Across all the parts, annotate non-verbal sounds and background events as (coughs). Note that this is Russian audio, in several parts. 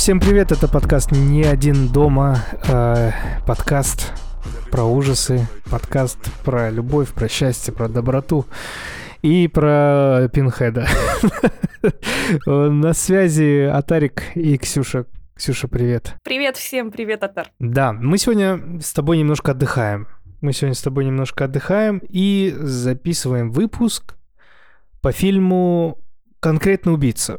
Всем привет, это подкаст «Не один дома», э, подкаст про ужасы, подкаст про любовь, про счастье, про доброту и про Пинхеда. (laughs) На связи Атарик и Ксюша. Ксюша, привет. Привет всем, привет, Атар. Да, мы сегодня с тобой немножко отдыхаем. Мы сегодня с тобой немножко отдыхаем и записываем выпуск по фильму «Конкретно убийца».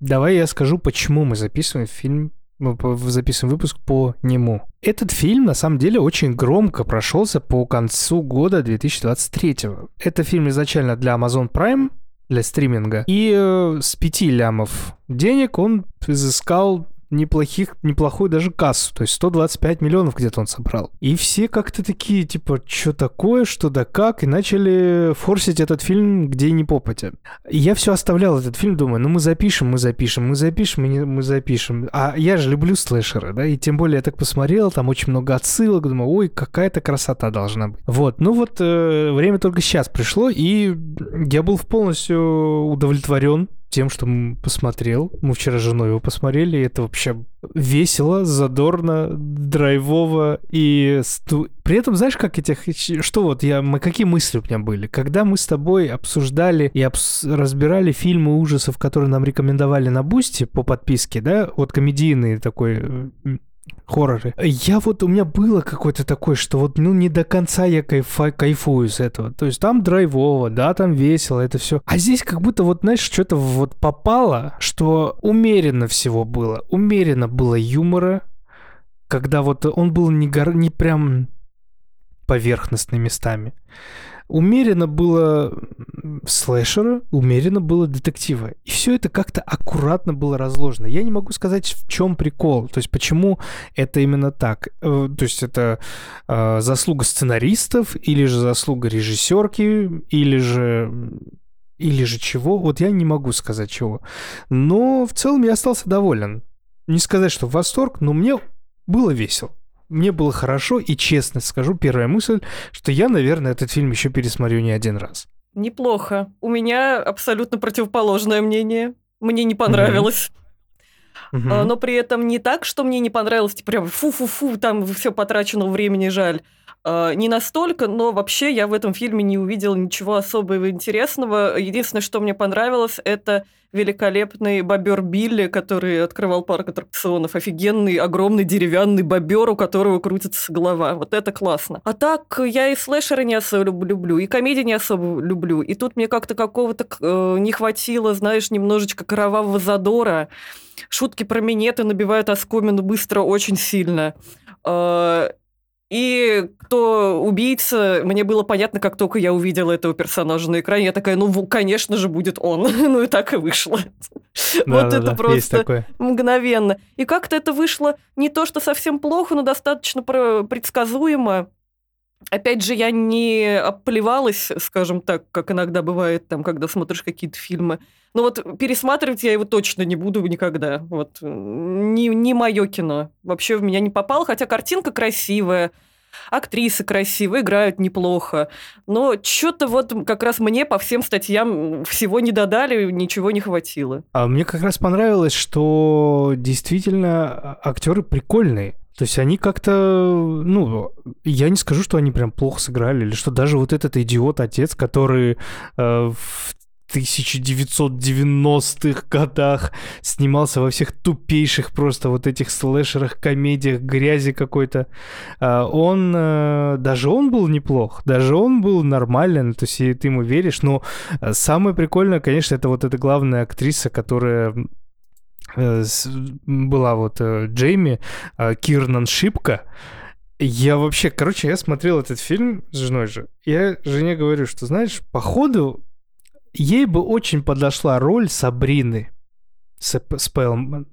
Давай я скажу, почему мы записываем фильм мы записываем выпуск по нему. Этот фильм, на самом деле, очень громко прошелся по концу года 2023. Это фильм изначально для Amazon Prime, для стриминга. И э, с 5 лямов денег он изыскал неплохих, неплохую даже кассу. То есть 125 миллионов где-то он собрал. И все как-то такие, типа, что такое, что да как, и начали форсить этот фильм где ни попадя. И я все оставлял этот фильм, думаю, ну мы запишем, мы запишем, мы запишем, мы, не, мы запишем. А я же люблю слэшеры, да, и тем более я так посмотрел, там очень много отсылок, думаю, ой, какая-то красота должна быть. Вот, ну вот э, время только сейчас пришло, и я был полностью удовлетворен тем, что посмотрел. Мы вчера с женой его посмотрели, и это вообще весело, задорно, драйвово и при этом знаешь, как этих что вот я мы какие мысли у меня были, когда мы с тобой обсуждали и обс... разбирали фильмы ужасов, которые нам рекомендовали на Boosty по подписке, да, вот комедийный такой хорроры. Я вот, у меня было какое-то такое, что вот, ну, не до конца я кайфа, кайфую с этого. То есть там драйвово, да, там весело, это все. А здесь как будто вот, знаешь, что-то вот попало, что умеренно всего было. Умеренно было юмора, когда вот он был не, гор... не прям поверхностными местами. Умеренно было слэшера, умеренно было детектива. И все это как-то аккуратно было разложено. Я не могу сказать, в чем прикол. То есть, почему это именно так. Э, то есть, это э, заслуга сценаристов, или же заслуга режиссерки, или же или же чего, вот я не могу сказать чего. Но в целом я остался доволен. Не сказать, что в восторг, но мне было весело мне было хорошо, и честно скажу, первая мысль, что я, наверное, этот фильм еще пересмотрю не один раз. Неплохо. У меня абсолютно противоположное мнение. Мне не понравилось. Mm-hmm. Но при этом не так, что мне не понравилось, типа прям фу-фу-фу, там все потрачено времени жаль. А, не настолько, но вообще я в этом фильме не увидела ничего особого интересного. Единственное, что мне понравилось, это великолепный бобер Билли, который открывал парк аттракционов. Офигенный, огромный деревянный бобер, у которого крутится голова. Вот это классно. А так, я и слэшеры не особо люблю, и комедии не особо люблю. И тут мне как-то какого-то э, не хватило, знаешь, немножечко кровавого задора. Шутки про минеты набивают оскомину быстро очень сильно. Э, и кто убийца, мне было понятно, как только я увидела этого персонажа на экране. Я такая, ну, конечно же, будет он. (laughs) ну и так и вышло. вот это просто мгновенно. И как-то это вышло не то, что совсем плохо, но достаточно предсказуемо. Опять же, я не оплевалась, скажем так, как иногда бывает, там, когда смотришь какие-то фильмы. Но вот пересматривать я его точно не буду никогда. Вот не, не мое кино. Вообще в меня не попало, хотя картинка красивая, актрисы красивые, играют неплохо. Но что-то вот как раз мне по всем статьям всего не додали, ничего не хватило. А мне как раз понравилось, что действительно актеры прикольные. То есть они как-то, ну, я не скажу, что они прям плохо сыграли, или что даже вот этот идиот-отец, который э, в 1990-х годах снимался во всех тупейших просто вот этих слэшерах, комедиях, грязи какой-то. А, он, э, даже он был неплох, даже он был нормален, то есть ты ему веришь, но э, самое прикольное, конечно, это вот эта главная актриса, которая Э, была вот Джейми, э, Кирнан Шипка. Я вообще, короче, я смотрел этот фильм с женой же. Я жене говорю, что, знаешь, походу, ей бы очень подошла роль Сабрины Спелман.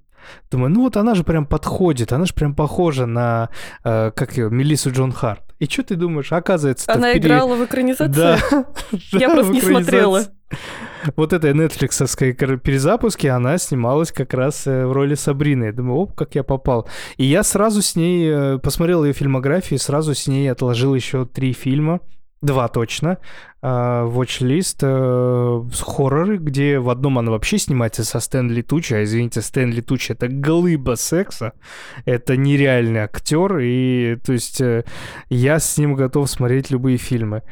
Думаю, ну вот она же прям подходит, она же прям похожа на, э, как ее, Мелиссу Джон Харт. И что ты думаешь, оказывается... Она впереди... играла в экранизации? Да. (laughs) Я просто не смотрела вот этой нетфликсовской перезапуске она снималась как раз э, в роли Сабрины. Я думаю, оп, как я попал. И я сразу с ней э, посмотрел ее фильмографию, сразу с ней отложил еще три фильма. Два точно, watch-лист э, хорроры, где в одном она вообще снимается со Стэнли Тучи, а извините, Стэнли Тучи это глыба секса, это нереальный актер, и то есть э, я с ним готов смотреть любые фильмы.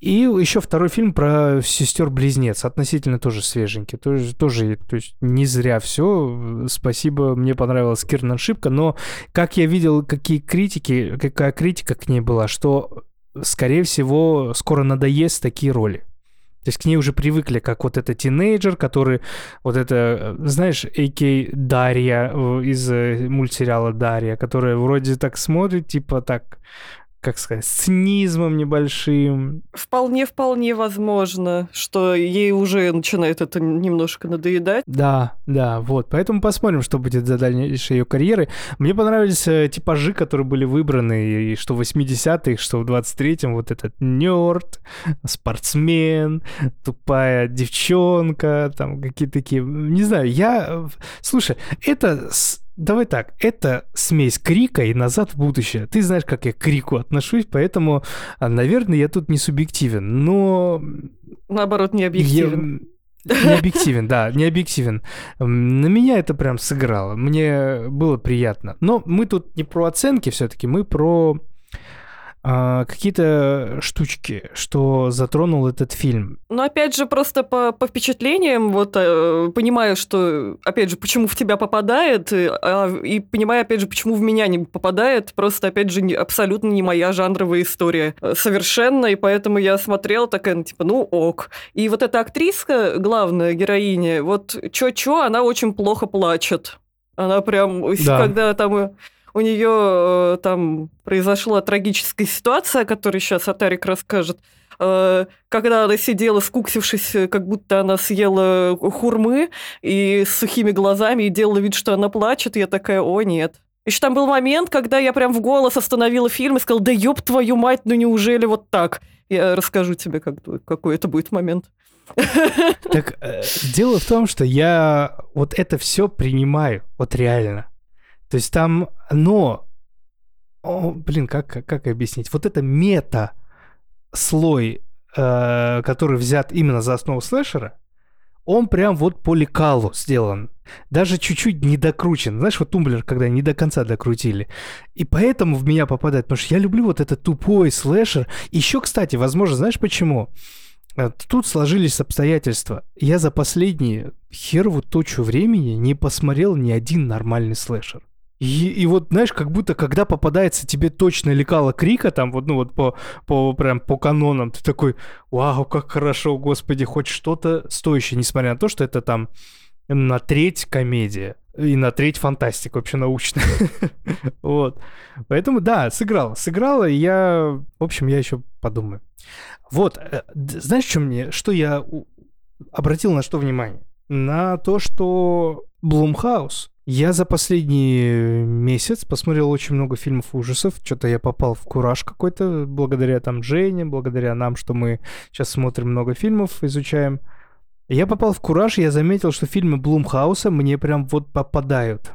И еще второй фильм про сестер-близнец, относительно тоже свеженький, тоже, тоже то есть не зря все. Спасибо, мне понравилась Кирнан Шипка, но как я видел, какие критики, какая критика к ней была, что, скорее всего, скоро надоест такие роли. То есть к ней уже привыкли, как вот это тинейджер, который вот это, знаешь, А.К. Дарья из э, мультсериала Дарья, которая вроде так смотрит, типа так как сказать, цинизмом небольшим. Вполне-вполне возможно, что ей уже начинает это немножко надоедать. Да, да, вот. Поэтому посмотрим, что будет за дальнейшей ее карьеры. Мне понравились э, типажи, которые были выбраны, и что в 80-х, что в 23-м, вот этот нерд, спортсмен, тупая девчонка, там какие-то такие... Не знаю, я... Э, слушай, это Давай так, это смесь крика и назад в будущее. Ты знаешь, как я к крику отношусь, поэтому, а, наверное, я тут не субъективен, но... Наоборот, не объективен. Я... Не объективен, да, не объективен. На меня это прям сыграло. Мне было приятно. Но мы тут не про оценки все-таки, мы про а, какие-то штучки, что затронул этот фильм? Ну, опять же, просто по, по впечатлениям, вот э, понимаю, что, опять же, почему в тебя попадает, и, а, и понимаю, опять же, почему в меня не попадает, просто, опять же, не, абсолютно не моя жанровая история. Э, совершенно, и поэтому я смотрела такая, ну, типа, ну ок. И вот эта актриска, главная героиня, вот чё-чё, она очень плохо плачет. Она прям, да. когда там у нее э, там произошла трагическая ситуация, о которой сейчас Атарик расскажет, э, когда она сидела, скуксившись, э, как будто она съела хурмы, и с сухими глазами, и делала вид, что она плачет, я такая, о, нет. Еще там был момент, когда я прям в голос остановила фильм и сказала, да ёб твою мать, ну неужели вот так? Я расскажу тебе, как, какой это будет момент. Так, дело в том, что я вот это все принимаю, вот реально. То есть там, но, о, блин, как, как объяснить? Вот это мета слой, э, который взят именно за основу слэшера, он прям вот по лекалу сделан. Даже чуть-чуть не докручен. Знаешь, вот тумблер, когда не до конца докрутили. И поэтому в меня попадает, потому что я люблю вот этот тупой слэшер. Еще, кстати, возможно, знаешь почему? Э, тут сложились обстоятельства. Я за последние херову точу времени не посмотрел ни один нормальный слэшер. И, и вот, знаешь, как будто, когда попадается тебе точно лекало крика, там, вот, ну, вот по, по, прям по канонам, ты такой, вау, как хорошо, господи, хоть что-то стоящее, несмотря на то, что это там на треть комедия и на треть фантастика вообще научная. (laughs) вот. Поэтому, да, сыграл. Сыграла, и я, в общем, я еще подумаю. Вот, э, знаешь, что мне, что я обратил на что внимание? На то, что Блумхаус я за последний месяц посмотрел очень много фильмов ужасов. Что-то я попал в кураж какой-то, благодаря там Жене, благодаря нам, что мы сейчас смотрим много фильмов, изучаем. Я попал в кураж, я заметил, что фильмы Блумхауса мне прям вот попадают.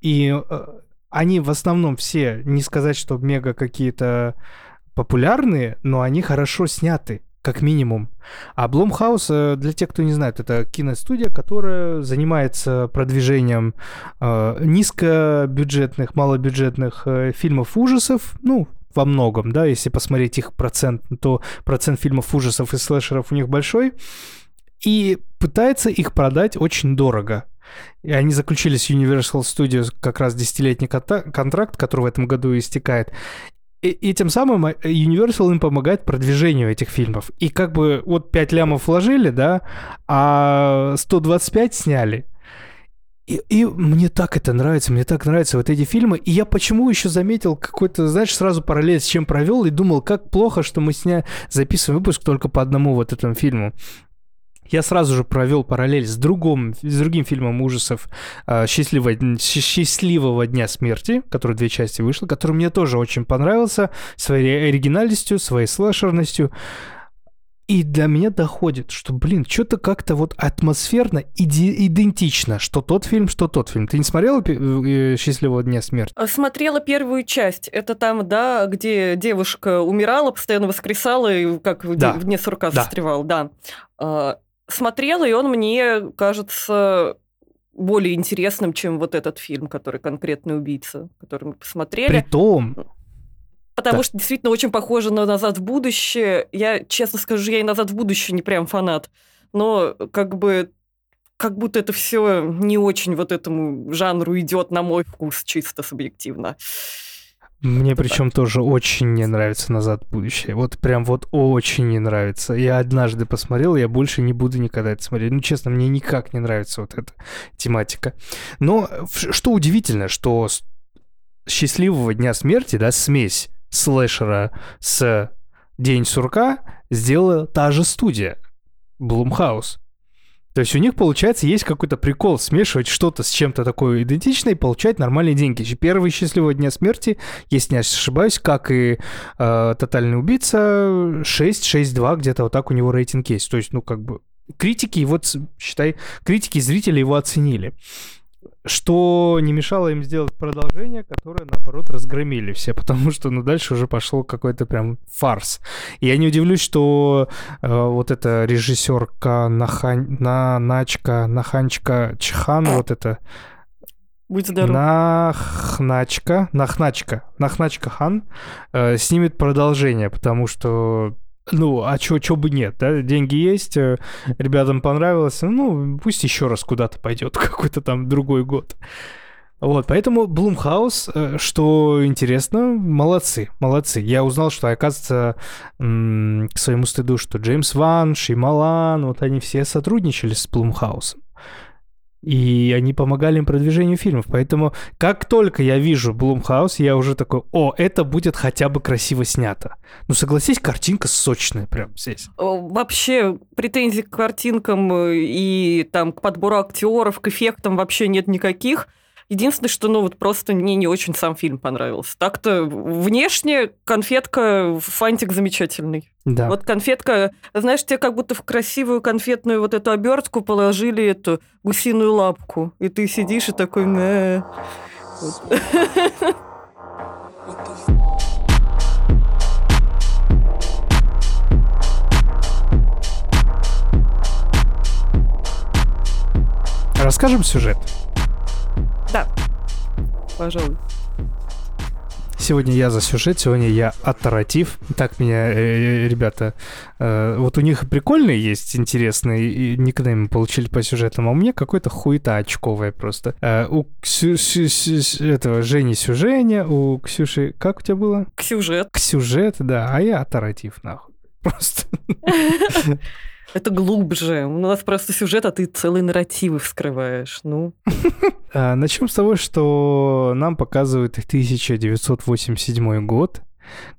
И э, они в основном все, не сказать, что мега какие-то популярные, но они хорошо сняты как минимум. А Blumhouse, э, для тех, кто не знает, это киностудия, которая занимается продвижением э, низкобюджетных, малобюджетных э, фильмов ужасов, ну, во многом, да, если посмотреть их процент, то процент фильмов ужасов и слэшеров у них большой, и пытается их продать очень дорого. И они заключили с Universal Studios как раз десятилетний контракт, который в этом году истекает. И, тем самым э, Universal им помогает продвижению этих фильмов. И как бы вот 5 лямов вложили, да, а 125 сняли. И, и мне так это нравится, мне так нравятся вот эти фильмы. И я почему еще заметил какой-то, знаешь, сразу параллель с чем провел и думал, как плохо, что мы сня... записываем выпуск только по одному вот этому фильму я сразу же провел параллель с, другом, с другим фильмом ужасов а, «Счастливого, «Счастливого дня смерти», который две части вышел, который мне тоже очень понравился своей оригинальностью, своей слэшерностью. И для меня доходит, что, блин, что-то как-то вот атмосферно иди- идентично, что тот фильм, что тот фильм. Ты не смотрела э, «Счастливого дня смерти»? А, смотрела первую часть. Это там, да, где девушка умирала, постоянно воскресала и как да. в дне сурка да. застревала, да. Смотрела, и он мне кажется более интересным, чем вот этот фильм, который «Конкретный убийца», который мы посмотрели. Притом, Потому да. что действительно очень похоже на «Назад в будущее». Я, честно скажу, я и «Назад в будущее» не прям фанат. Но как бы как будто это все не очень вот этому жанру идет на мой вкус, чисто субъективно. Мне причем тоже очень не нравится «Назад в будущее». Вот прям вот очень не нравится. Я однажды посмотрел, я больше не буду никогда это смотреть. Ну, честно, мне никак не нравится вот эта тематика. Но что удивительно, что «Счастливого дня смерти», да, смесь слэшера с День сурка сделала та же студия, Блумхаус. То есть у них, получается, есть какой-то прикол смешивать что-то с чем-то такое идентичное и получать нормальные деньги. Первый счастливого дня смерти, если не ошибаюсь, как и э, Тотальный убийца, 6, 6-2, где-то вот так у него рейтинг есть. То есть, ну, как бы, критики, вот, считай, критики и зрители его оценили что не мешало им сделать продолжение, которое, наоборот, разгромили все, (laughs) потому что, ну, дальше уже пошел какой-то прям фарс. И я не удивлюсь, что э, вот эта режиссерка Нахань, на Начка, Наханчка Чхан, (coughs) вот это... Будь здоров. Нахначка, Нахначка, Нахначка Хан э, снимет продолжение, потому что ну, а чё, чё бы нет, да? Деньги есть, э, ребятам понравилось, ну, пусть еще раз куда-то пойдет, (laughs) какой-то там другой год. Вот, поэтому Blumhouse, э, что интересно, молодцы, молодцы. Я узнал, что, оказывается, к своему стыду, что Джеймс Ван, Шьямалан, вот они все сотрудничали с Blumhouse ом и они помогали им продвижению фильмов. Поэтому как только я вижу Blumhouse, я уже такой, о, это будет хотя бы красиво снято. Ну, согласись, картинка сочная прям здесь. Вообще претензий к картинкам и там к подбору актеров, к эффектам вообще нет никаких. Единственное, что, ну, вот просто мне не очень сам фильм понравился. Так-то внешне конфетка, фантик замечательный. Да. Вот конфетка, знаешь, тебе как будто в красивую конфетную вот эту обертку положили эту гусиную лапку. И ты сидишь и такой. Расскажем сюжет. Да, пожалуй. Сегодня я за сюжет, сегодня я оторатив. Так меня э, э, ребята... Э, вот у них прикольные есть интересные никнеймы получили по сюжетам, а у меня какой-то хуета очковая просто. Э, у Ксю, Сю, Сю, этого Жени Сюженя, у Ксюши... Как у тебя было? Ксюжет. Ксюжет, да, а я оторатив, нахуй. Просто. (laughs) Это глубже. У нас просто сюжет, а ты целые нарративы вскрываешь. Ну. (laughs) А, начнем с того, что нам показывают 1987 год,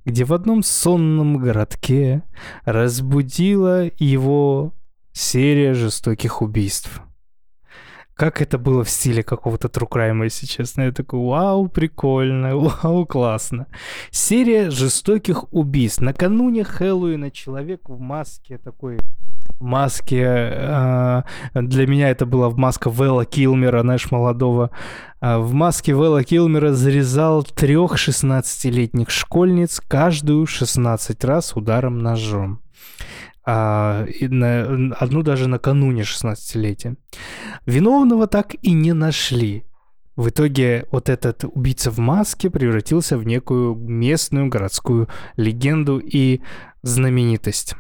где в одном сонном городке разбудила его серия жестоких убийств как это было в стиле какого-то crime, если честно. Я такой, вау, прикольно, (laughs) вау, классно. Серия жестоких убийств. Накануне Хэллоуина человек в маске такой маске. Э, для меня это была маска Вэлла Килмера, знаешь, молодого. Э, в маске Вэлла Килмера зарезал трех 16-летних школьниц, каждую 16 раз ударом ножом а, и на, одну даже накануне 16-летия. Виновного так и не нашли. В итоге вот этот убийца в маске превратился в некую местную городскую легенду и знаменитость.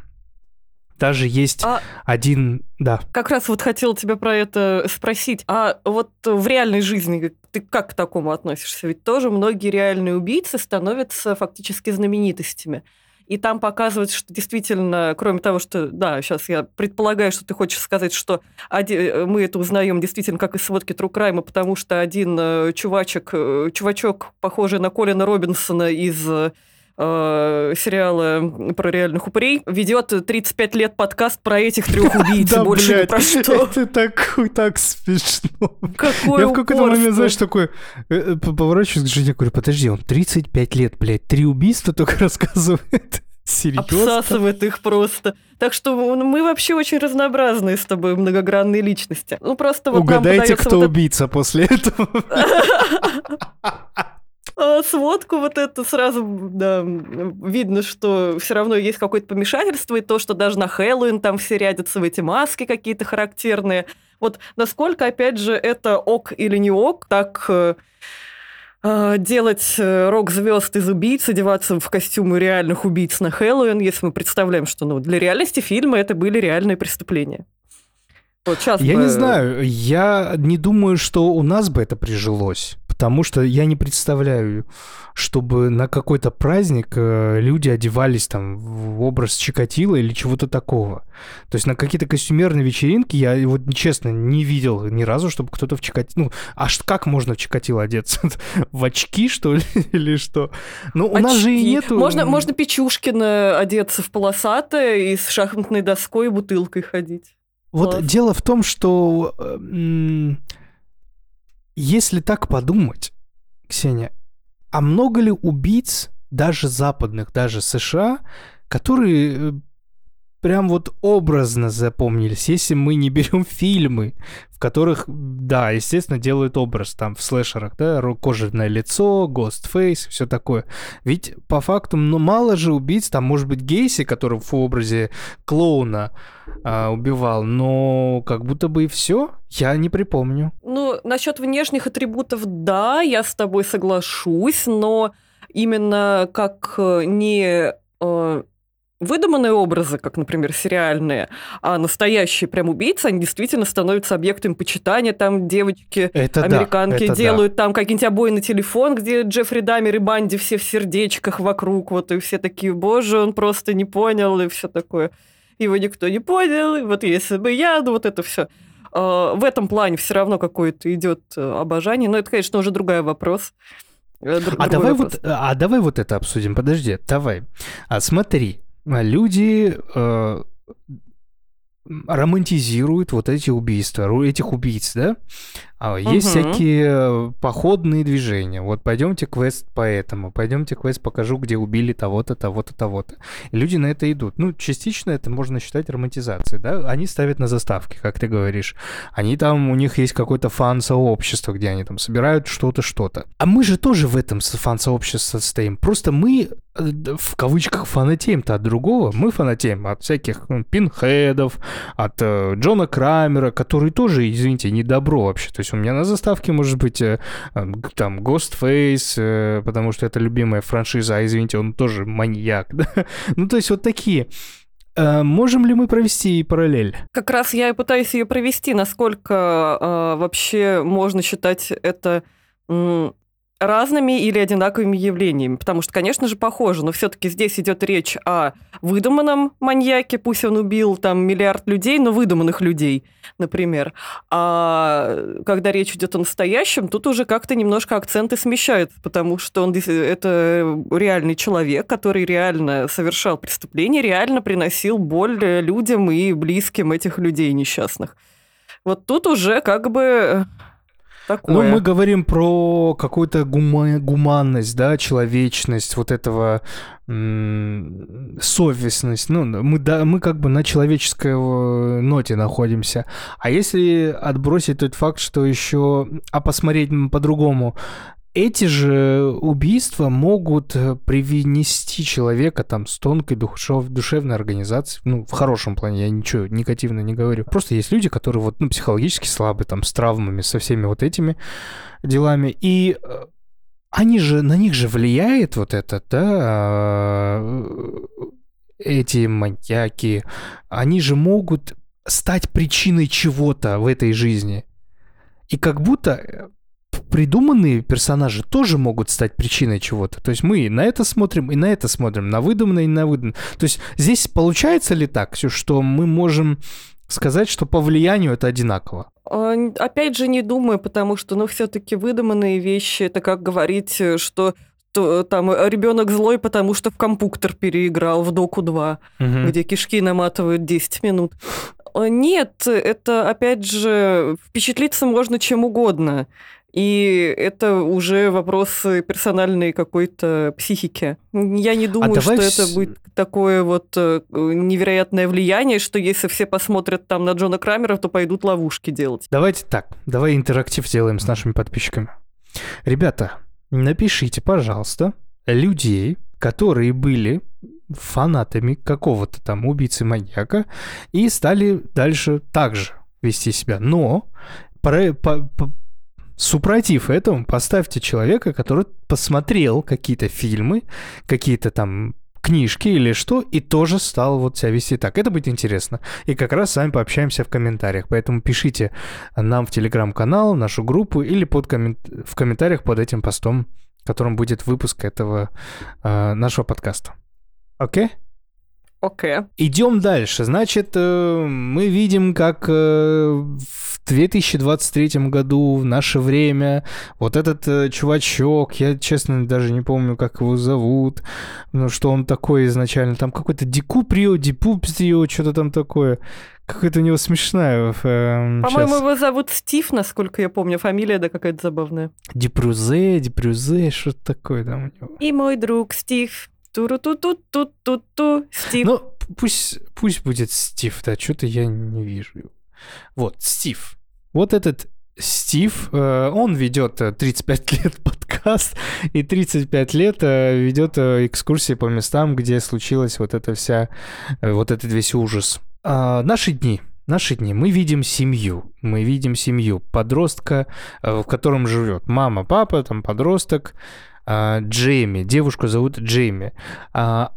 Даже есть а один, да. Как раз вот хотел тебя про это спросить. А вот в реальной жизни ты как к такому относишься? Ведь тоже многие реальные убийцы становятся фактически знаменитостями. И там показывается, что действительно, кроме того, что, да, сейчас я предполагаю, что ты хочешь сказать, что один, э, мы это узнаем действительно как из сводки True Crime, потому что один э, чувачек, э, чувачок, похожий на Колина Робинсона из э, сериала про реальных упырей, ведет 35 лет подкаст про этих трех убийц, да, больше блядь, про что. (laughs) Это так, так смешно. Какой Я в какой-то момент, знаешь, такой поворачиваюсь к жене, говорю, подожди, он 35 лет, блядь, три убийства только (laughs) рассказывает. Серьезно? Обсасывает их просто. Так что мы вообще очень разнообразные с тобой многогранные личности. Ну просто вот Угадайте, кто вот убийца это... после этого. (laughs) А, сводку вот это сразу да, видно, что все равно есть какое-то помешательство, и то, что даже на Хэллоуин там все рядятся в эти маски какие-то характерные. Вот насколько, опять же, это ок или не ок, так э, а, делать э, рок-звезд из убийц, одеваться в костюмы реальных убийц на Хэллоуин, если мы представляем, что ну, для реальности фильма это были реальные преступления. Вот сейчас я бы... не знаю, я не думаю, что у нас бы это прижилось потому что я не представляю, чтобы на какой-то праздник э, люди одевались там в образ Чикатила или чего-то такого. То есть на какие-то костюмерные вечеринки я вот честно не видел ни разу, чтобы кто-то в Чикатило... Ну, аж как можно в Чикатило одеться? (laughs) в очки, что ли, (laughs) или что? Ну, у нас же и нету... Можно, можно Печушкина одеться в полосатое и с шахматной доской и бутылкой ходить. Вот Класс. дело в том, что если так подумать, Ксения, а много ли убийц, даже западных, даже США, которые э, прям вот образно запомнились, если мы не берем (laughs) фильмы, в которых, да, естественно, делают образ там в слэшерах, да, кожаное лицо, Ghostface, все такое. Ведь по факту, ну, мало же убийц, там, может быть, Гейси, который в образе клоуна а, убивал, но как будто бы и все, я не припомню. Ну, насчет внешних атрибутов, да, я с тобой соглашусь, но именно как э, не э, выдуманные образы, как, например, сериальные, а настоящие прям убийцы, они действительно становятся объектом почитания. Там девочки, это американки да, это делают да. там какие-нибудь обои на телефон, где Джеффри Дамер и Банди все в сердечках вокруг, вот, и все такие, боже, он просто не понял, и все такое. Его никто не понял, и вот если бы я, ну вот это все. А, в этом плане все равно какое-то идет э, обожание, но это, конечно, уже другой вопрос. Э, Друг, а давай вопрос. вот, а давай вот это обсудим. Подожди, давай. А смотри, люди э, романтизируют вот эти убийства, этих убийц, да? А есть угу. всякие походные движения. Вот пойдемте квест по этому, пойдемте квест покажу, где убили того-то, того-то, того-то. И люди на это идут. Ну, частично это можно считать романтизацией, да? Они ставят на заставки, как ты говоришь. Они там, у них есть какое-то фан-сообщество, где они там собирают что-то, что-то. А мы же тоже в этом фан-сообществе состоим. Просто мы э, в кавычках фанатеем-то от другого. Мы фанатеем от всяких ну, пинхедов, от э, Джона Крамера, который тоже, извините, не добро вообще. То есть есть у меня на заставке может быть э, там Ghostface, э, потому что это любимая франшиза, а извините, он тоже маньяк. (laughs) Да? Ну, то есть вот такие. Э, можем ли мы провести параллель? Как раз я и пытаюсь ее провести, насколько э, вообще можно считать это разными или одинаковыми явлениями, потому что, конечно же, похоже, но все-таки здесь идет речь о выдуманном маньяке, пусть он убил там миллиард людей, но выдуманных людей, например. А когда речь идет о настоящем, тут уже как-то немножко акценты смещаются, потому что он это реальный человек, который реально совершал преступление, реально приносил боль людям и близким этих людей несчастных. Вот тут уже как бы Такое. Ну, мы говорим про какую-то гума- гуманность, да, человечность, вот этого м- совестность. Ну, мы, да, мы как бы на человеческой э, ноте находимся. А если отбросить тот факт, что еще, а посмотреть по-другому, эти же убийства могут э, привнести человека там с тонкой душев, душевной организацией, ну, в хорошем плане, я ничего негативно не говорю. Просто есть люди, которые вот, ну, психологически слабы, там, с травмами, со всеми вот этими делами, и э, они же, на них же влияет вот это, да, э, эти маньяки, они же могут стать причиной чего-то в этой жизни. И как будто придуманные персонажи тоже могут стать причиной чего-то. То есть мы на это смотрим и на это смотрим, на выдуманное и на выдуманное. То есть здесь получается ли так, что мы можем сказать, что по влиянию это одинаково? А, опять же, не думаю, потому что, ну, все-таки выдуманные вещи, это как говорить, что то, там ребенок злой, потому что в компьютер переиграл в Доку 2, угу. где кишки наматывают 10 минут. Нет, это, опять же, впечатлиться можно чем угодно. И это уже вопрос персональной какой-то психики. Я не а думаю, а что это будет такое вот э, невероятное влияние, что если все посмотрят там на Джона Крамера, то пойдут ловушки делать. Давайте так, давай интерактив сделаем с нашими подписчиками. Ребята, напишите, пожалуйста, людей, которые были фанатами какого-то там убийцы-маньяка и стали дальше также вести себя. Но по, по, по, супротив этому поставьте человека, который посмотрел какие-то фильмы, какие-то там книжки или что, и тоже стал вот себя вести так. Это будет интересно. И как раз с вами пообщаемся в комментариях. Поэтому пишите нам в телеграм-канал, нашу группу или под коммент... в комментариях под этим постом, в котором будет выпуск этого э, нашего подкаста. Окей? Okay? Окей. Okay. Идем дальше. Значит, э, мы видим, как э, в 2023 году, в наше время, вот этот э, чувачок, я, честно, даже не помню, как его зовут, ну, что он такой изначально, там какой-то Дикуприо, Дипуприо, что-то там такое. Какая-то у него смешная. Э, По-моему, его зовут Стив, насколько я помню. Фамилия, да, какая-то забавная. Дипрюзе, Дипрюзе, что-то такое там у него. И мой друг Стив. Туру-ту-ту-ту-ту-ту. Стив. Ну, пусть, пусть будет Стив, да, что-то я не вижу. Вот, Стив. Вот этот Стив, э, он ведет 35 лет подкаст и 35 лет э, ведет э, экскурсии по местам, где случилась вот эта вся, вот этот весь ужас. А, наши дни. Наши дни. Мы видим семью. Мы видим семью подростка, в котором живет мама, папа, там подросток, а, Джейми. Девушку зовут Джейми. А,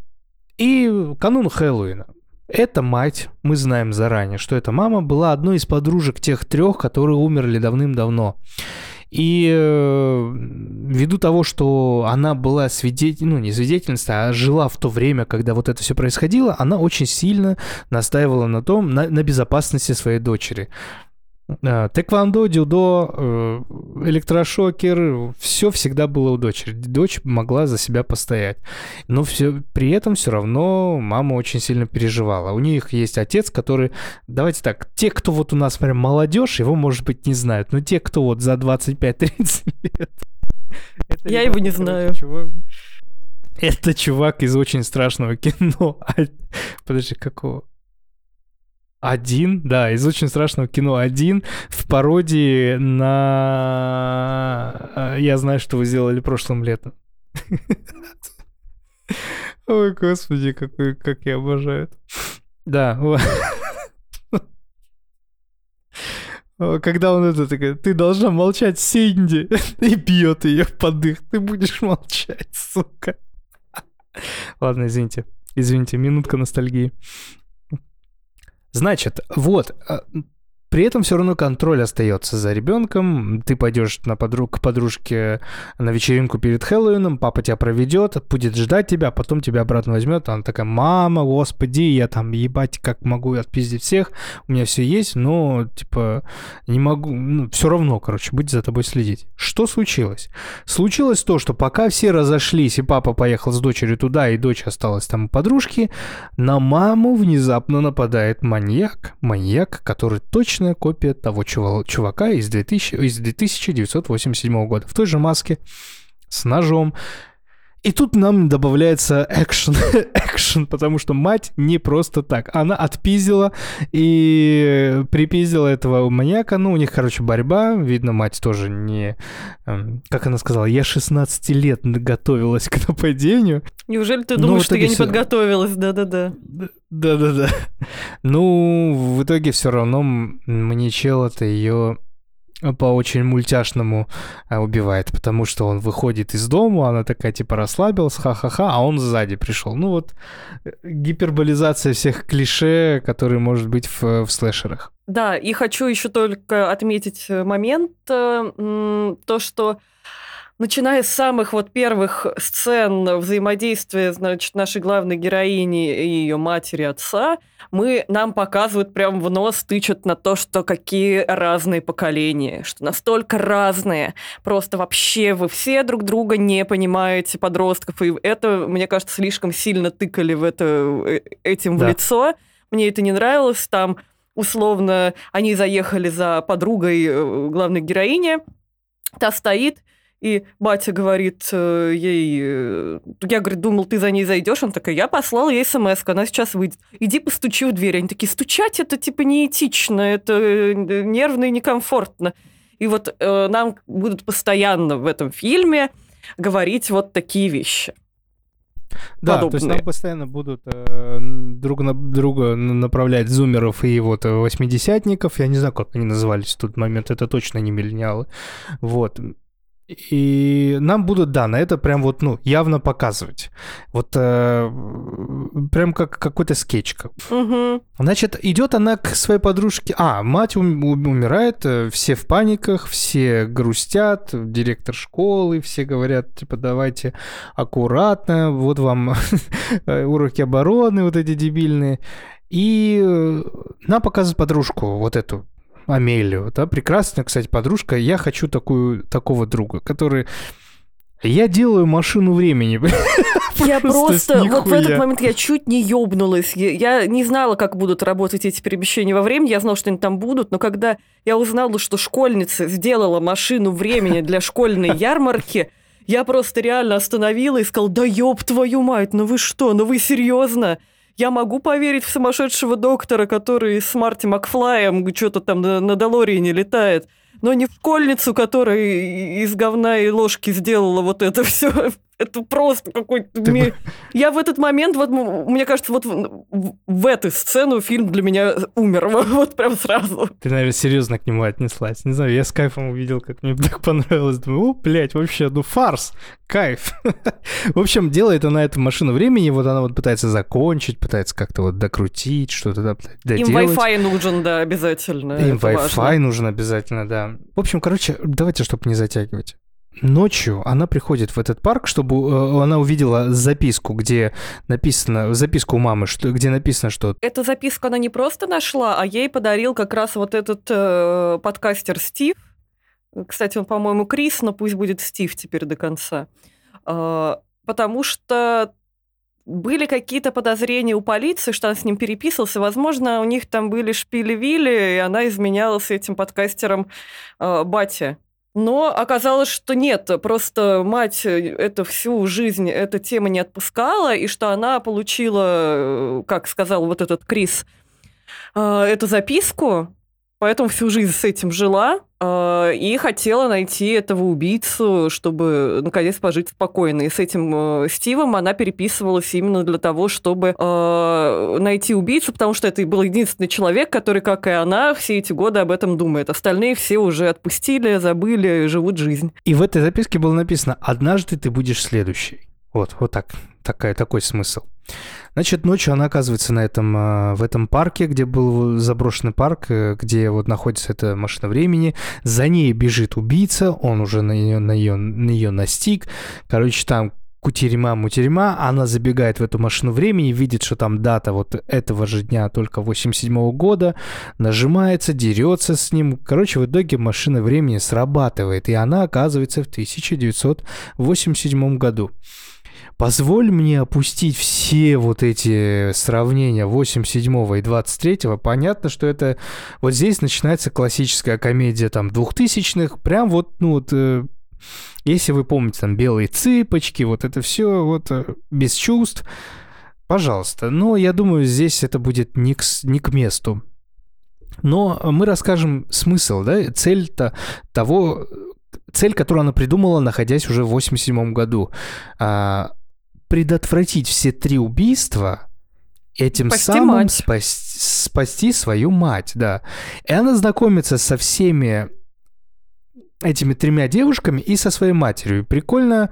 и канун Хэллоуина. Эта мать, мы знаем заранее, что эта мама была одной из подружек тех трех, которые умерли давным-давно. И э, ввиду того, что она была свидетель, ну не свидетельницей, а жила в то время, когда вот это все происходило, она очень сильно настаивала на том, на, на безопасности своей дочери. Э, тэквондо, дюдо, э, электрошокер, все всегда было у дочери. Дочь могла за себя постоять. Но все, при этом все равно мама очень сильно переживала. У них есть отец, который... Давайте так, те, кто вот у нас прям молодежь, его, может быть, не знают. Но те, кто вот за 25-30 лет... Я его не знаю. Это чувак из очень страшного кино. Подожди, какого? Один, да, из очень страшного кино один в пародии на э, «Я знаю, что вы сделали прошлым летом». (laughs) Ой, господи, какой, как я обожаю это. Да, (laughs) Когда он это такой, ты должна молчать, Синди, (laughs) и бьет ее под дых, ты будешь молчать, сука. Ладно, извините, извините, минутка ностальгии. Значит, вот, а, при этом все равно контроль остается за ребенком. Ты пойдешь на подруг, к подружке на вечеринку перед Хэллоуином, папа тебя проведет, будет ждать тебя, а потом тебя обратно возьмет. Она такая, мама, господи, я там ебать как могу отпиздить всех, у меня все есть, но типа не могу, ну, все равно, короче, будет за тобой следить. Что случилось? Случилось то, что пока все разошлись, и папа поехал с дочерью туда, и дочь осталась там у подружки, на маму внезапно нападает маньяк. Маньяк, который точно точная копия того чувака из, 2000, из 1987 года. В той же маске, с ножом. И тут нам добавляется экшен, экшен, (laughs) потому что мать не просто так. Она отпиздила и припиздила этого маньяка. Ну, у них, короче, борьба. Видно, мать тоже не... Эм, как она сказала, я 16 лет готовилась к нападению. Неужели ты думаешь, что я не подготовилась? Да-да-да. Да-да-да. (laughs) Ну, в итоге все равно мне чел это ее по очень мультяшному а, убивает, потому что он выходит из дома, она такая типа расслабилась, ха-ха-ха, а он сзади пришел. Ну вот э, гиперболизация всех клише, которые может быть в, в слэшерах. Да, и хочу еще только отметить момент, э, то, что начиная с самых вот первых сцен взаимодействия, значит, нашей главной героини и ее матери, отца, мы, нам показывают прям в нос, тычут на то, что какие разные поколения, что настолько разные, просто вообще вы все друг друга не понимаете, подростков, и это, мне кажется, слишком сильно тыкали в это, э, этим да. в лицо. Мне это не нравилось, там условно, они заехали за подругой э, главной героини, та стоит, и батя говорит э, ей, э, я, говорит, думал, ты за ней зайдешь. Он такой, я послал ей смс она сейчас выйдет. Иди постучи в дверь. Они такие, стучать это типа неэтично, это э, нервно и некомфортно. И вот э, нам будут постоянно в этом фильме говорить вот такие вещи. Да, подобные. то есть нам постоянно будут э, друг на друга направлять зумеров и вот восьмидесятников. Я не знаю, как они назывались в тот момент, это точно не миллениалы. Вот. И нам будут, да, на это прям вот, ну, явно показывать. Вот э, прям как какой-то скетч. Как. Угу. Значит, идет она к своей подружке. А, мать ум- умирает, э, все в паниках, все грустят, директор школы, все говорят, типа, давайте аккуратно, вот вам (laughs) уроки обороны вот эти дебильные. И э, нам показывают подружку, вот эту, Амелию, да, прекрасная, кстати, подружка. Я хочу такую, такого друга, который... Я делаю машину времени. (laughs) Я просто, вот в этот момент я чуть не ёбнулась. Я, не знала, как будут работать эти перемещения во времени. Я знала, что они там будут, но когда я узнала, что школьница сделала машину времени для школьной ярмарки, я просто реально остановила и сказала, да ёб твою мать, ну вы что, ну вы серьезно? Я могу поверить в сумасшедшего доктора, который с Марти Макфлаем что-то там на, на Долорине летает, но не в школьницу, которая из говна и ложки сделала вот это все. Это просто какой-то... Ты... Я в этот момент, вот мне кажется, вот в, в эту сцену фильм для меня умер. (laughs) Вот прям сразу. Ты, наверное, серьезно к нему отнеслась. Не знаю, я с кайфом увидел, как мне так понравилось. Думаю, о, блядь, вообще, ну фарс, кайф. (laughs) в общем, делает она эту машину времени, вот она вот пытается закончить, пытается как-то вот докрутить, что-то да, доделать. Им Wi-Fi нужен, да, обязательно. Им Wi-Fi нужен обязательно, да. В общем, короче, давайте, чтобы не затягивать. Ночью она приходит в этот парк, чтобы э, она увидела записку, где написано, записку мамы, что, где написано, что... Эту записку она не просто нашла, а ей подарил как раз вот этот э, подкастер Стив. Кстати, он, по-моему, Крис, но пусть будет Стив теперь до конца. Э, потому что были какие-то подозрения у полиции, что он с ним переписывался. Возможно, у них там были шпили-вили, и она изменяла с этим подкастером э, Бати. Но оказалось, что нет, просто мать э, это всю жизнь эта тема не отпускала, и что она получила, э, как сказал вот этот Крис, э, эту записку, Поэтому всю жизнь с этим жила и хотела найти этого убийцу, чтобы наконец пожить спокойно. И с этим э, Стивом она переписывалась именно для того, чтобы э, найти убийцу, потому что это был единственный человек, который, как и она, все эти годы об этом думает. Остальные все уже отпустили, забыли, живут жизнь. И в этой записке было написано «Однажды ты будешь следующий». Вот, вот так, такая, такой смысл. Значит, ночью она оказывается на этом, а, в этом парке, где был заброшенный парк, э, где вот находится эта машина времени. За ней бежит убийца, он уже на нее, на ее, на ее настиг. Короче, там кутерьма, мутерьма, она забегает в эту машину времени, видит, что там дата вот этого же дня, только 87 -го года, нажимается, дерется с ним. Короче, в итоге машина времени срабатывает, и она оказывается в 1987 году. Позволь мне опустить все вот эти сравнения 87 и 23 -го. Понятно, что это... Вот здесь начинается классическая комедия там двухтысячных. Прям вот, ну вот... Э, если вы помните, там белые цыпочки, вот это все вот э, без чувств, пожалуйста. Но я думаю, здесь это будет не к, не к месту. Но мы расскажем смысл, да, цель-то того, цель, которую она придумала, находясь уже в 87 году. А, предотвратить все три убийства, этим спасти самым мать. Спасти, спасти свою мать, да. И она знакомится со всеми этими тремя девушками и со своей матерью. Прикольно,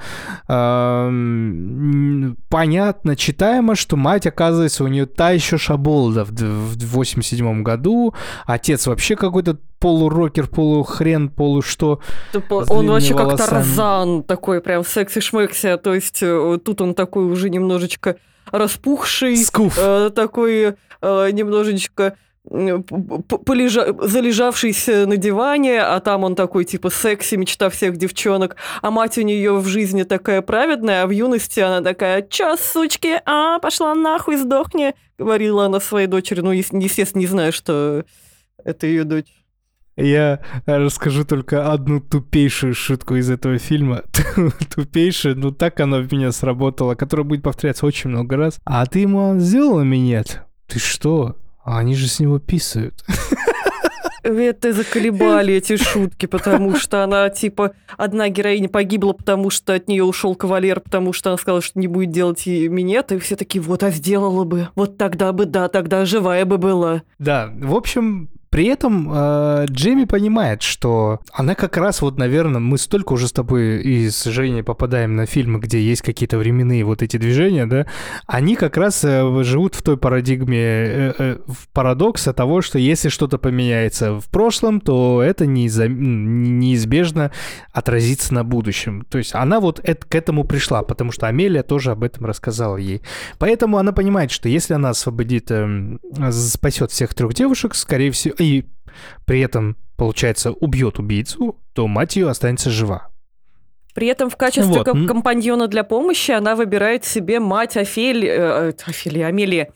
э, понятно, читаемо, что мать, оказывается, у нее та еще шаболда в, в 87 году. Отец вообще какой-то полурокер, полухрен, полу что. Он вообще как Тарзан такой, прям секси-шмекси. То есть э, тут он такой уже немножечко распухший. Скуф. Э, такой э, немножечко полежа... залежавшийся на диване, а там он такой, типа, секси, мечта всех девчонок, а мать у нее в жизни такая праведная, а в юности она такая, чё, сучки, а, пошла нахуй, сдохни, говорила она своей дочери, ну, естественно, не знаю, что это ее дочь. Я расскажу только одну тупейшую шутку из этого фильма. (laughs) Тупейшая, ну так она в меня сработала, которая будет повторяться очень много раз. А ты ему сделала минет? Ты что? А они же с него писают. Это заколебали эти шутки, потому что она, типа, одна героиня погибла, потому что от нее ушел кавалер, потому что она сказала, что не будет делать ей минет, и все такие, вот, а сделала бы, вот тогда бы, да, тогда живая бы была. Да, в общем, при этом э, Джейми понимает, что она как раз вот, наверное, мы столько уже с тобой и с Женей попадаем на фильмы, где есть какие-то временные вот эти движения, да, они как раз э, живут в той парадигме, э, э, в парадокса того, что если что-то поменяется в прошлом, то это неиза- неизбежно отразится на будущем. То есть она вот это, к этому пришла, потому что Амелия тоже об этом рассказала ей. Поэтому она понимает, что если она освободит, э, спасет всех трех девушек, скорее всего, и при этом, получается, убьет убийцу, то мать ее останется жива. При этом в качестве вот. компаньона для помощи она выбирает себе мать Офели... Э, Офелии, Амелии,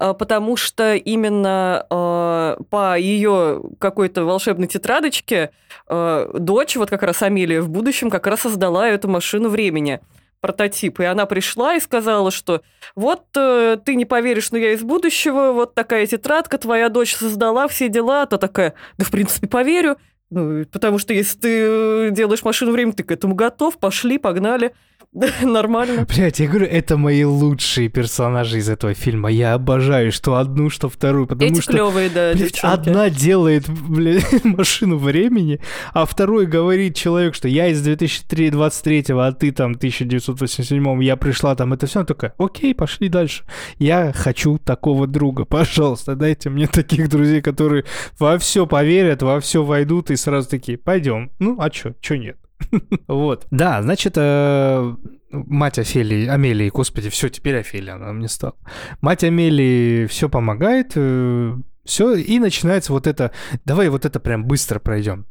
э, потому что именно э, по ее какой-то волшебной тетрадочке э, дочь, вот как раз Амелия в будущем, как раз создала эту машину времени прототип. И она пришла и сказала, что вот э, ты не поверишь, но я из будущего, вот такая тетрадка, твоя дочь создала, все дела. А то такая, да в принципе поверю. Ну, потому что если ты э, делаешь машину времени, ты к этому готов, пошли, погнали. (laughs) Нормально. Блять, я говорю, это мои лучшие персонажи из этого фильма. Я обожаю, что одну, что вторую, потому Эти что... клевые, да, блядь, одна делает, блядь, (laughs) машину времени, а второй говорит человек, что я из 2023, а ты там 1987, я пришла там, это все, только, окей, пошли дальше. Я хочу такого друга, пожалуйста, дайте мне таких друзей, которые во все поверят, во все войдут и сразу такие, пойдем. Ну, а чё, чё нет? (laughs) Вот. Да, значит, э, мать Офелии, Амелии, господи, все, теперь Офелия она мне стала. Мать Амелии все помогает, э, все, и начинается вот это, давай вот это прям быстро пройдем.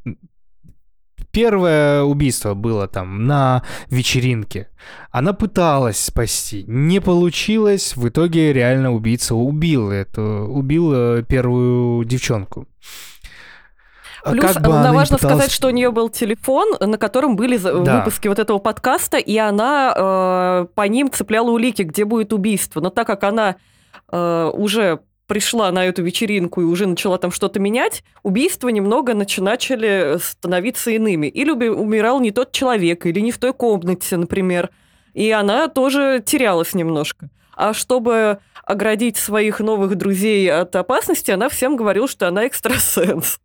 Первое убийство было там на вечеринке. Она пыталась спасти, не получилось. В итоге реально убийца убил эту, убил э, первую девчонку. А Плюс как бы она важно пыталась... сказать, что у нее был телефон, на котором были да. выпуски вот этого подкаста, и она э, по ним цепляла улики, где будет убийство. Но так как она э, уже пришла на эту вечеринку и уже начала там что-то менять, убийства немного начали становиться иными. Или умирал не тот человек, или не в той комнате, например. И она тоже терялась немножко. А чтобы оградить своих новых друзей от опасности, она всем говорила, что она экстрасенс.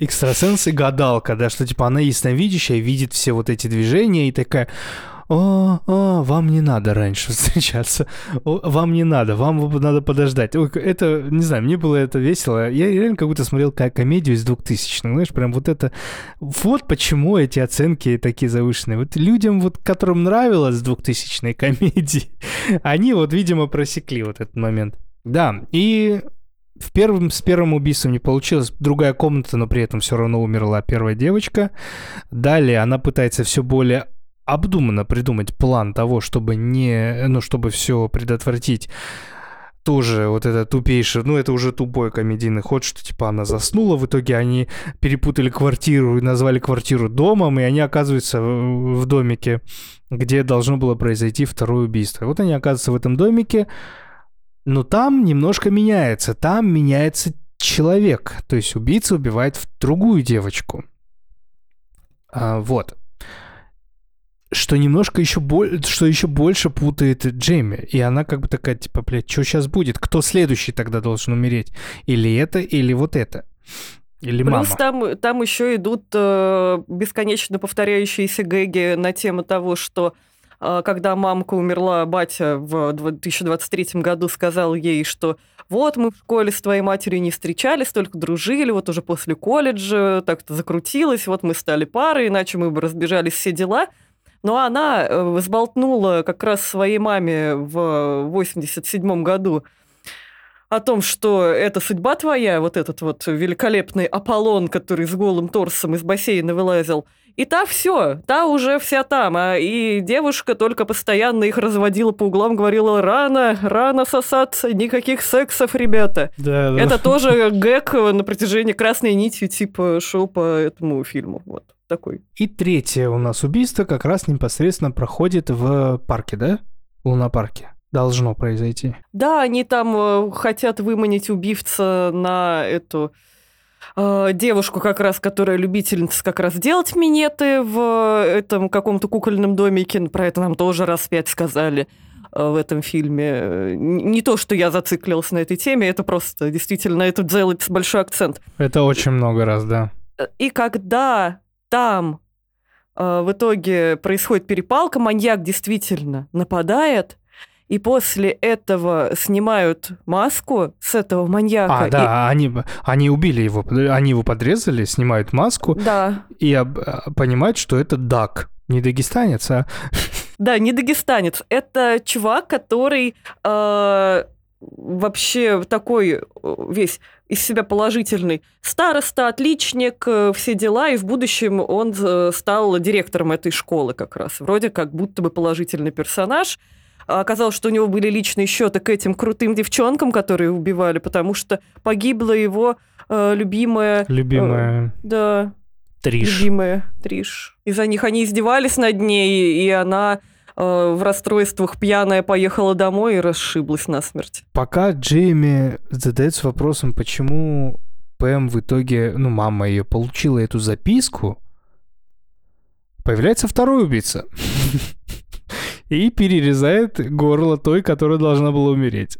Экстрасенс и гадалка, да, что типа она ясновидящая, видит все вот эти движения и такая, о, о, вам не надо раньше (laughs) встречаться, о, вам не надо, вам надо подождать. Ой, это, не знаю, мне было это весело. Я реально как будто смотрел как комедию из 2000-х, знаешь, прям вот это, вот почему эти оценки такие завышенные. Вот людям, вот которым нравилось 2000-е комедии, (laughs) они вот, видимо, просекли вот этот момент. Да, и в первом, с первым убийством не получилось, другая комната, но при этом все равно умерла первая девочка. Далее она пытается все более обдуманно придумать план того, чтобы не, ну, чтобы все предотвратить тоже вот это тупейшее, ну это уже тупой комедийный ход, что типа она заснула, в итоге они перепутали квартиру и назвали квартиру домом, и они оказываются в домике, где должно было произойти второе убийство. Вот они оказываются в этом домике, но там немножко меняется. Там меняется человек. То есть убийца убивает другую девочку. А, вот. Что немножко еще, боль, что еще больше путает Джейми. И она как бы такая, типа, блядь, что сейчас будет? Кто следующий тогда должен умереть? Или это, или вот это? Или Плюс мама. там, там еще идут э, бесконечно повторяющиеся гэги на тему того, что когда мамка умерла, батя в 2023 году сказал ей, что вот мы в школе с твоей матерью не встречались, только дружили, вот уже после колледжа так-то закрутилось, вот мы стали парой, иначе мы бы разбежались все дела. Но она э, сболтнула как раз своей маме в 87 году о том, что это судьба твоя, вот этот вот великолепный Аполлон, который с голым торсом из бассейна вылазил, и та все, та уже вся там, а и девушка только постоянно их разводила по углам, говорила, рано, рано сосаться, никаких сексов, ребята. Да, да. Это тоже гэг на протяжении красной нитью, типа, шел по этому фильму, вот такой. И третье у нас убийство как раз непосредственно проходит в парке, да? В лунопарке должно произойти. Да, они там э, хотят выманить убивца на эту э, девушку как раз, которая любительница как раз делать минеты в этом каком-то кукольном домике. Про это нам тоже раз пять сказали э, в этом фильме. Не то, что я зациклилась на этой теме, это просто действительно это делается большой акцент. Это очень много раз, да. И когда там э, в итоге происходит перепалка, маньяк действительно нападает, и после этого снимают маску с этого маньяка. А, да, и... они, они убили его, они его подрезали, снимают маску. Да. И об, понимают, что это Дак. Не дагестанец, а... Да, не дагестанец. Это чувак, который э, вообще такой э, весь из себя положительный. Староста, отличник, э, все дела, и в будущем он э, стал директором этой школы как раз. Вроде как будто бы положительный персонаж. А оказалось, что у него были личные счеты к этим крутым девчонкам, которые убивали, потому что погибла его э, любимая... Любимая. Э, да. Триш. Любимая Триш. Из-за них они издевались над ней, и она э, в расстройствах пьяная поехала домой и расшиблась насмерть. Пока Джейми задается вопросом, почему Пэм в итоге, ну, мама ее получила эту записку, появляется второй убийца. (laughs) и перерезает горло той, которая должна была умереть.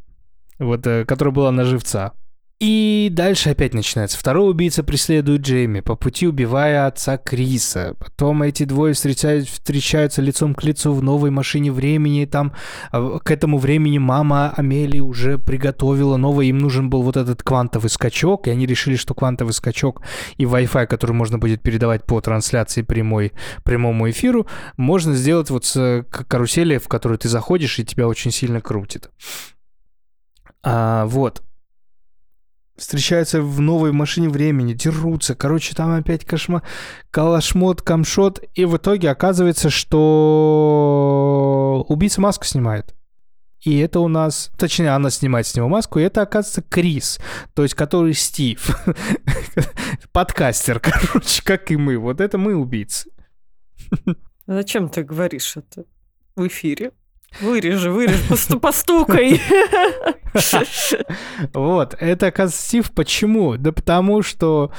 Вот, э, которая была на живца. И дальше опять начинается. Второй убийца преследует Джейми, по пути убивая отца Криса. Потом эти двое встречаются, встречаются лицом к лицу в новой машине времени. Там а, к этому времени мама Амелии уже приготовила новое. Им нужен был вот этот квантовый скачок, и они решили, что квантовый скачок и Wi-Fi, который можно будет передавать по трансляции прямой, прямому эфиру, можно сделать вот с карусели, в которую ты заходишь, и тебя очень сильно крутит. А, вот встречаются в новой машине времени, дерутся, короче, там опять кошма... калашмот, камшот, и в итоге оказывается, что убийца маску снимает. И это у нас, точнее, она снимает с него маску, и это, оказывается, Крис, то есть который Стив. (laughs) Подкастер, короче, как и мы. Вот это мы убийцы. Зачем ты говоришь это в эфире? Вырежи, вырежи, постукай. (laughs) Вот, это, Стив. Почему? Да потому что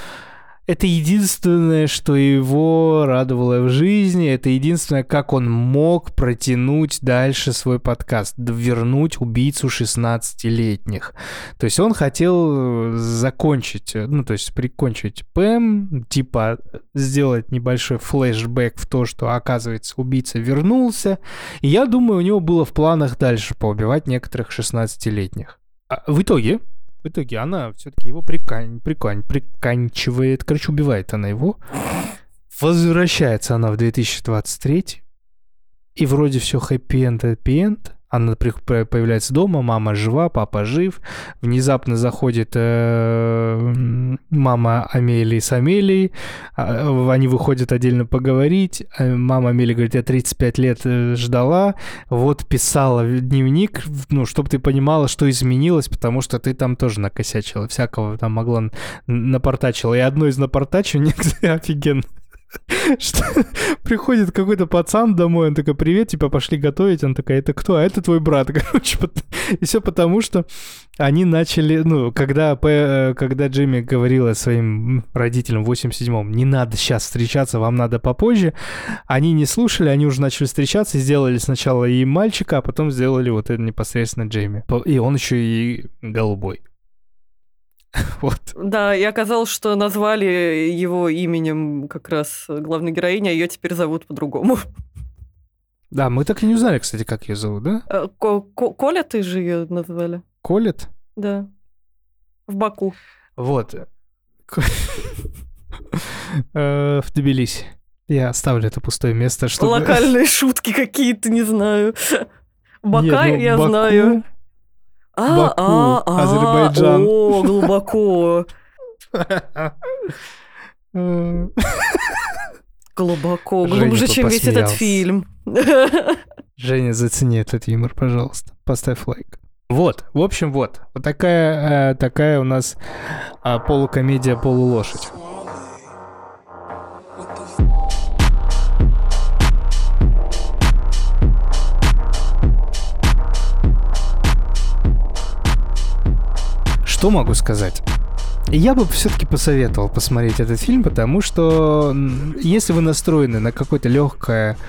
это единственное, что его радовало в жизни, это единственное, как он мог протянуть дальше свой подкаст, вернуть убийцу 16-летних. То есть он хотел закончить, ну, то есть прикончить Пэм, типа сделать небольшой флешбэк в то, что, оказывается, убийца вернулся. И я думаю, у него было в планах дальше поубивать некоторых 16-летних. А в итоге в итоге она все-таки его прикань, прикань, приканчивает. Короче, убивает она его. Возвращается она в 2023. И вроде все хэппи-энд, хэппи-энд. Она появляется дома, мама жива, папа жив. Внезапно заходит э, мама Амелии с Амелией. А, они выходят отдельно поговорить. Э, мама Амелии говорит, я 35 лет э, ждала. Вот писала дневник, ну, чтобы ты понимала, что изменилось, потому что ты там тоже накосячила. Всякого там могла напортачила. И одно из напортачиваний (laughs) офигенно (laughs) что приходит какой-то пацан домой, он такой, привет, типа, пошли готовить. Он такой, это кто? А это твой брат. (laughs) Короче, и все потому, что они начали, ну, когда, э, когда Джимми говорила своим родителям в 87-м, не надо сейчас встречаться, вам надо попозже, они не слушали, они уже начали встречаться, сделали сначала и мальчика, а потом сделали вот это непосредственно Джейми. И он еще и голубой. (laughs) Вот. Да, и оказалось, что назвали его именем как раз главной героини, а ее теперь зовут по-другому. (laughs) Да, мы так и не узнали, кстати, как ее зовут, да? Э, Коля ты же ее назвали. Колет? Да. В Баку. Вот. (laughs) Э, в Тбилиси. Я оставлю это пустое место, чтобы... Локальные шутки какие-то, не знаю. Бака ну, я знаю. А, Баку, а, а, Азербайджан. О, глубоко. Глубоко, глубже, чем весь этот фильм. Женя, зацени этот юмор, пожалуйста. Поставь лайк. Вот, в общем, вот. Вот такая, э, такая у нас а, Что могу сказать? Я бы все-таки посоветовал посмотреть этот фильм, потому что если вы настроены на какое-то легкое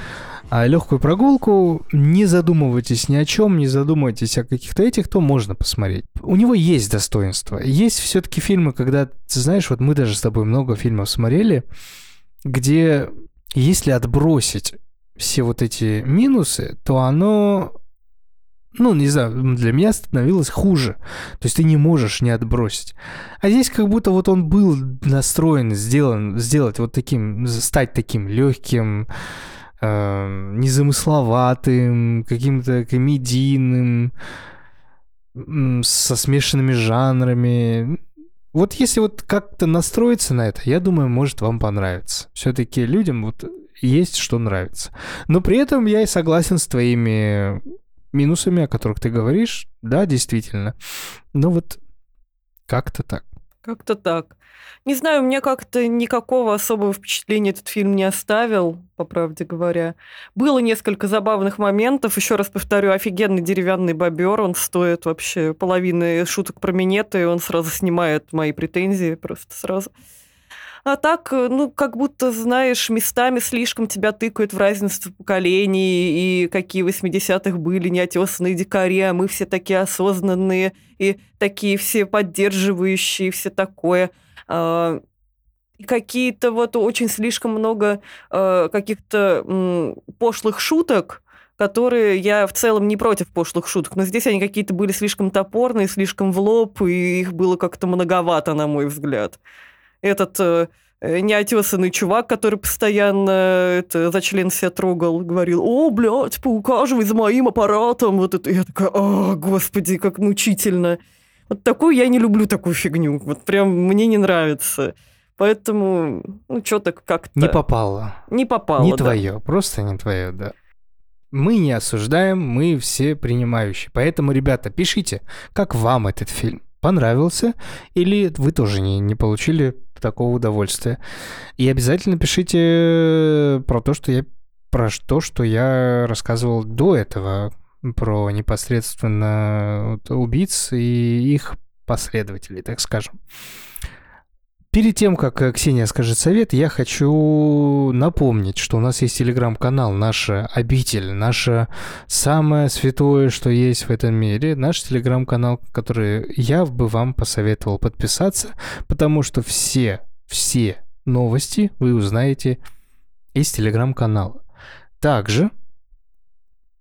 а легкую прогулку, не задумывайтесь ни о чем, не задумывайтесь о каких-то этих, то можно посмотреть. У него есть достоинство. Есть все-таки фильмы, когда, ты знаешь, вот мы даже с тобой много фильмов смотрели, где если отбросить все вот эти минусы, то оно, ну, не знаю, для меня становилось хуже. То есть ты не можешь не отбросить. А здесь как будто вот он был настроен, сделан, сделать вот таким, стать таким легким, э, незамысловатым, каким-то комедийным, со смешанными жанрами. Вот если вот как-то настроиться на это, я думаю, может вам понравится. Все-таки людям вот есть что нравится. Но при этом я и согласен с твоими минусами, о которых ты говоришь. Да, действительно. Но вот как-то так. Как-то так. Не знаю, мне как-то никакого особого впечатления этот фильм не оставил, по правде говоря. Было несколько забавных моментов. Еще раз повторю, офигенный деревянный бобер. Он стоит вообще половины шуток про минеты, и он сразу снимает мои претензии просто сразу. А так, э, ну, как будто, знаешь, местами слишком тебя тыкают в разницу поколений, и какие 80-х были неотесанные дикари, а мы все такие осознанные, и такие все поддерживающие, все такое. А, и какие-то вот очень слишком много а, каких-то пошлых шуток, которые я в целом не против пошлых шуток, но здесь они какие-то были слишком топорные, слишком в лоб, и их было как-то многовато, на мой взгляд этот э, неотесанный чувак, который постоянно это, за член себя трогал, говорил, о, блядь, поукаживай за моим аппаратом. Вот это. Я такая, о, господи, как мучительно. Вот такую я не люблю, такую фигню. Вот прям мне не нравится. Поэтому, ну, что-то как-то... Не попало. Не попало, Не да. твое, просто не твое, да. Мы не осуждаем, мы все принимающие. Поэтому, ребята, пишите, как вам этот фильм. Понравился или вы тоже не, не получили такого удовольствия. И обязательно пишите про то, что я про то, что я рассказывал до этого, про непосредственно убийц и их последователей, так скажем. Перед тем, как э, Ксения скажет совет, я хочу напомнить, что у нас есть телеграм-канал, наша обитель, наше самое святое, что есть в этом мире, наш телеграм-канал, который я бы вам посоветовал подписаться, потому что все, все новости вы узнаете из телеграм-канала. Также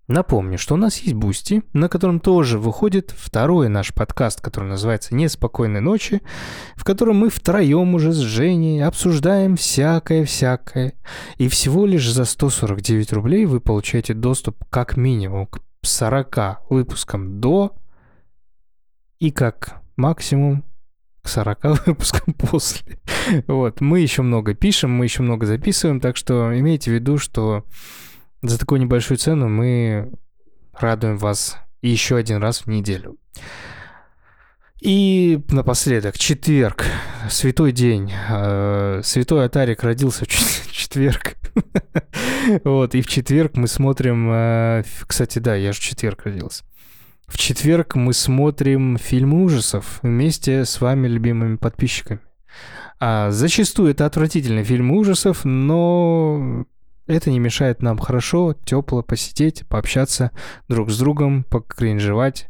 Напомню, что у нас есть Boosty, на котором тоже выходит второй наш подкаст, который называется «Неспокойной ночи», в котором мы втроем уже с Женей обсуждаем всякое-всякое. И всего лишь за 149 рублей вы получаете доступ как минимум к 40 выпускам до и как максимум к 40 (laughs) выпускам после. Вот, мы еще много пишем, мы еще много записываем, так что имейте в виду, что за такую небольшую цену мы радуем вас еще один раз в неделю. И напоследок, четверг, святой день. Э, Святой Атарик родился в (laughs) четверг. Вот, и в четверг мы смотрим... э, Кстати, да, я же в четверг родился. В четверг мы смотрим фильмы ужасов вместе с вами, любимыми подписчиками. А зачастую это отвратительные фильмы ужасов, но это не мешает нам хорошо, тепло посидеть, пообщаться друг с другом, покринжевать,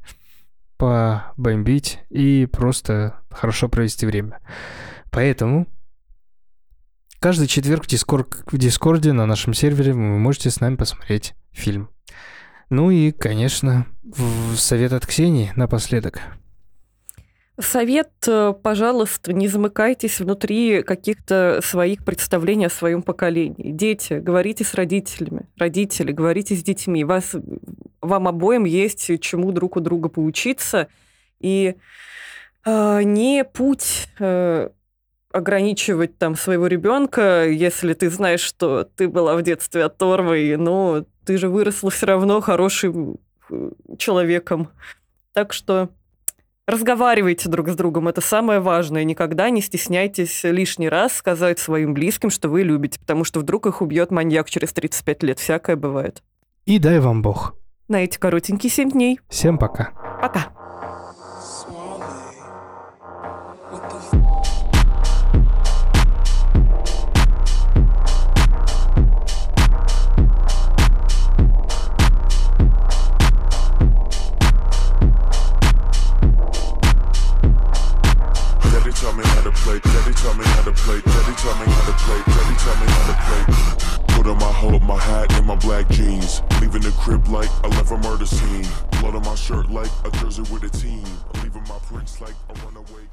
побомбить и просто хорошо провести время. Поэтому каждый четверг в, Дискорд, в Дискорде на нашем сервере вы можете с нами посмотреть фильм. Ну и, конечно, совет от Ксении напоследок. Совет, э, пожалуйста, не замыкайтесь внутри каких-то своих представлений о своем поколении. Дети, говорите с родителями. Родители, говорите с детьми. Вас вам обоим есть чему друг у друга поучиться. И э, не путь э, ограничивать там своего ребенка, если ты знаешь, что ты была в детстве оторвой, но ты же выросла все равно хорошим э, человеком. Так что разговаривайте друг с другом, это самое важное. Никогда не стесняйтесь лишний раз сказать своим близким, что вы любите, потому что вдруг их убьет маньяк через 35 лет. Всякое бывает. И дай вам Бог. На эти коротенькие 7 дней. Всем пока. Пока. Play. Daddy taught me how to play. Daddy taught me how to play. Daddy taught me how to play. Put on my hood, my hat, and my black jeans. Leaving the crib like I left a murder scene. Blood on my shirt like a jersey with a team. Leaving my prints like a runaway.